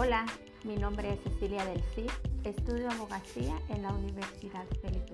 Hola, mi nombre es Cecilia del Cid, estudio abogacía en la Universidad Felipe